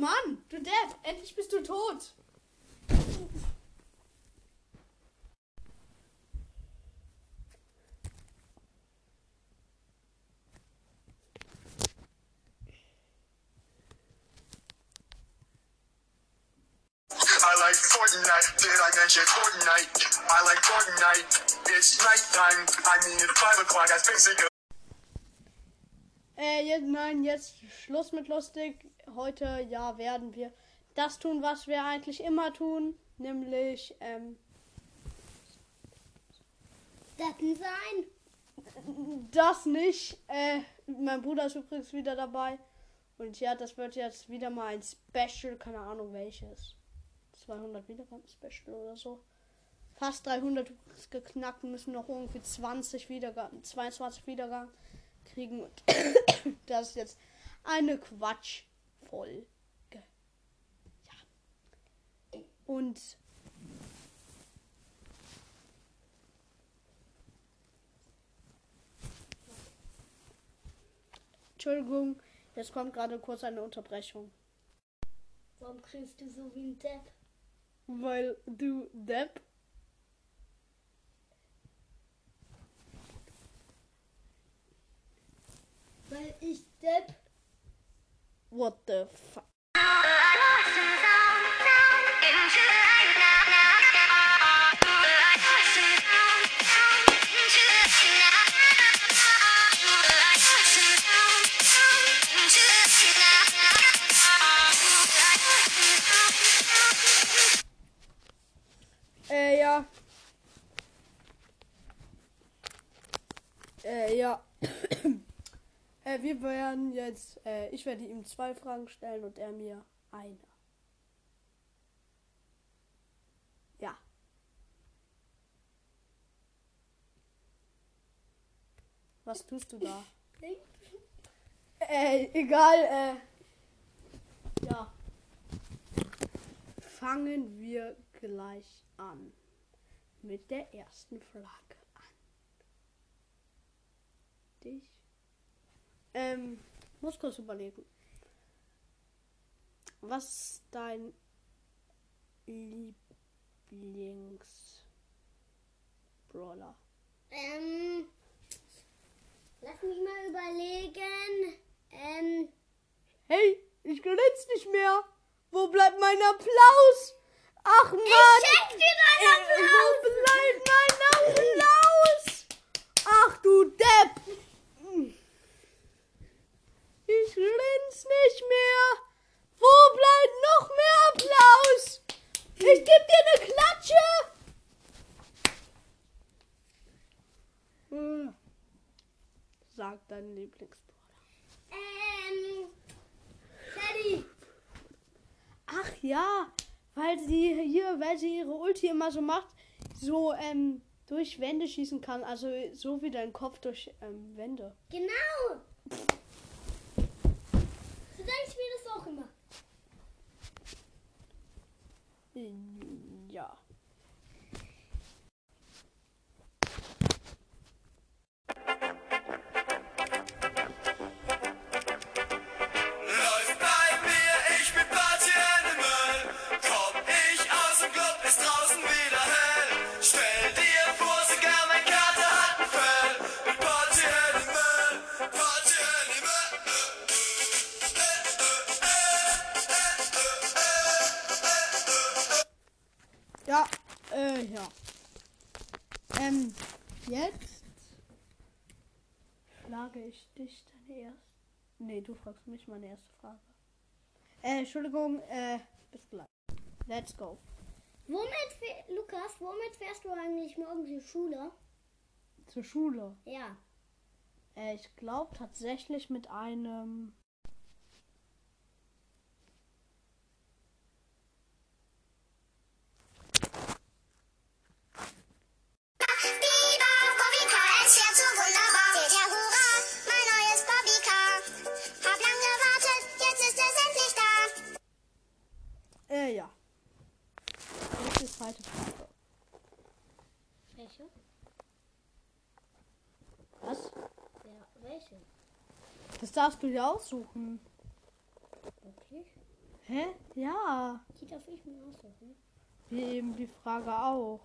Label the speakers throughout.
Speaker 1: Mann, du Depp, endlich bist du tot.
Speaker 2: I like Fortnite. Did I mention Fortnite? I like Fortnite. It's nighttime. I mean, it's 5 o'clock. That's basically.
Speaker 1: Äh, jetzt, nein, jetzt Schluss mit lustig. Heute, ja, werden wir das tun, was wir eigentlich immer tun. Nämlich, ähm,
Speaker 3: Deppen sein.
Speaker 1: das nicht. Äh, mein Bruder ist übrigens wieder dabei. Und ja, das wird jetzt wieder mal ein Special, keine Ahnung welches. 200 Wiedergaben Special oder so. Fast 300 ist geknackt, müssen noch irgendwie 20 Wiedergaben, 22 Wiedergaben kriegen. Und das ist jetzt eine Quatschfolge. Ja. Und Entschuldigung, jetzt kommt gerade kurz eine Unterbrechung.
Speaker 3: Warum kriegst du so wie ein Depp?
Speaker 1: Weil du Depp.
Speaker 3: Weil ich Depp.
Speaker 1: What the fuck? Äh, ja. Äh, ja. Äh, wir werden jetzt, äh, ich werde ihm zwei Fragen stellen und er mir eine. Ja. Was tust du da? Äh, egal, äh. Ja. Fangen wir gleich an. Mit der ersten Frage an. Dich. Ähm, muss kurz überlegen. Was ist dein Lieblings-Brawler?
Speaker 3: Ähm. Lass mich mal überlegen. Ähm.
Speaker 1: Hey, ich grinse nicht mehr. Wo bleibt mein Applaus? Ach Mann!
Speaker 3: Ich schenk dir deinen
Speaker 1: Äh, Wo bleibt mein Applaus? Ach du Depp! Ich grinse nicht mehr. Wo bleibt noch mehr Applaus? Ich geb dir eine Klatsche. Äh, Sag deinen Lieblingsbruder.
Speaker 3: Ähm. Teddy.
Speaker 1: Ach ja, weil sie hier, weil sie ihre Ulti immer so macht, so ähm, durch Wände schießen kann. Also so wie dein Kopf durch ähm, Wände.
Speaker 3: Genau.
Speaker 1: Ja, äh, ja. Ähm, jetzt frage ich dich deine erste. Nee, du fragst mich meine erste Frage. Äh, Entschuldigung, äh, bis gleich. Let's go.
Speaker 3: Womit, Lukas, womit fährst du eigentlich morgen zur Schule?
Speaker 1: Zur Schule.
Speaker 3: Ja.
Speaker 1: Äh, ich glaube tatsächlich mit einem. Äh, ja. Jetzt die zweite Frage.
Speaker 3: Welche?
Speaker 1: Was?
Speaker 3: Ja, welche?
Speaker 1: Das darfst du dir aussuchen.
Speaker 3: Wirklich?
Speaker 1: Hä? Ja.
Speaker 3: Die darf ich mir aussuchen.
Speaker 1: Wie eben die Frage auch.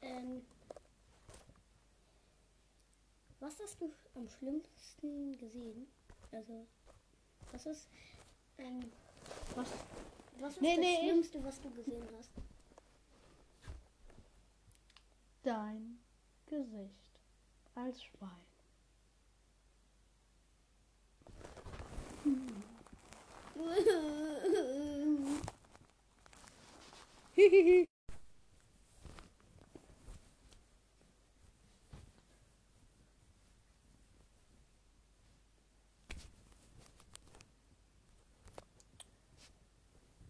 Speaker 3: Ähm, was hast du am schlimmsten gesehen? Also, was ist, ähm,
Speaker 1: Was?
Speaker 3: Was ist
Speaker 1: Nee,
Speaker 3: das
Speaker 1: nee,
Speaker 3: Schlimmste, was du gesehen hast?
Speaker 1: Dein Gesicht als Schwein. Hihihi.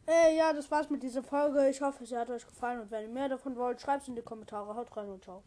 Speaker 1: Äh, ja, das war's mit dieser Folge. Ich hoffe, sie hat euch gefallen und wenn ihr mehr davon wollt, schreibt es in die Kommentare. Haut rein und ciao.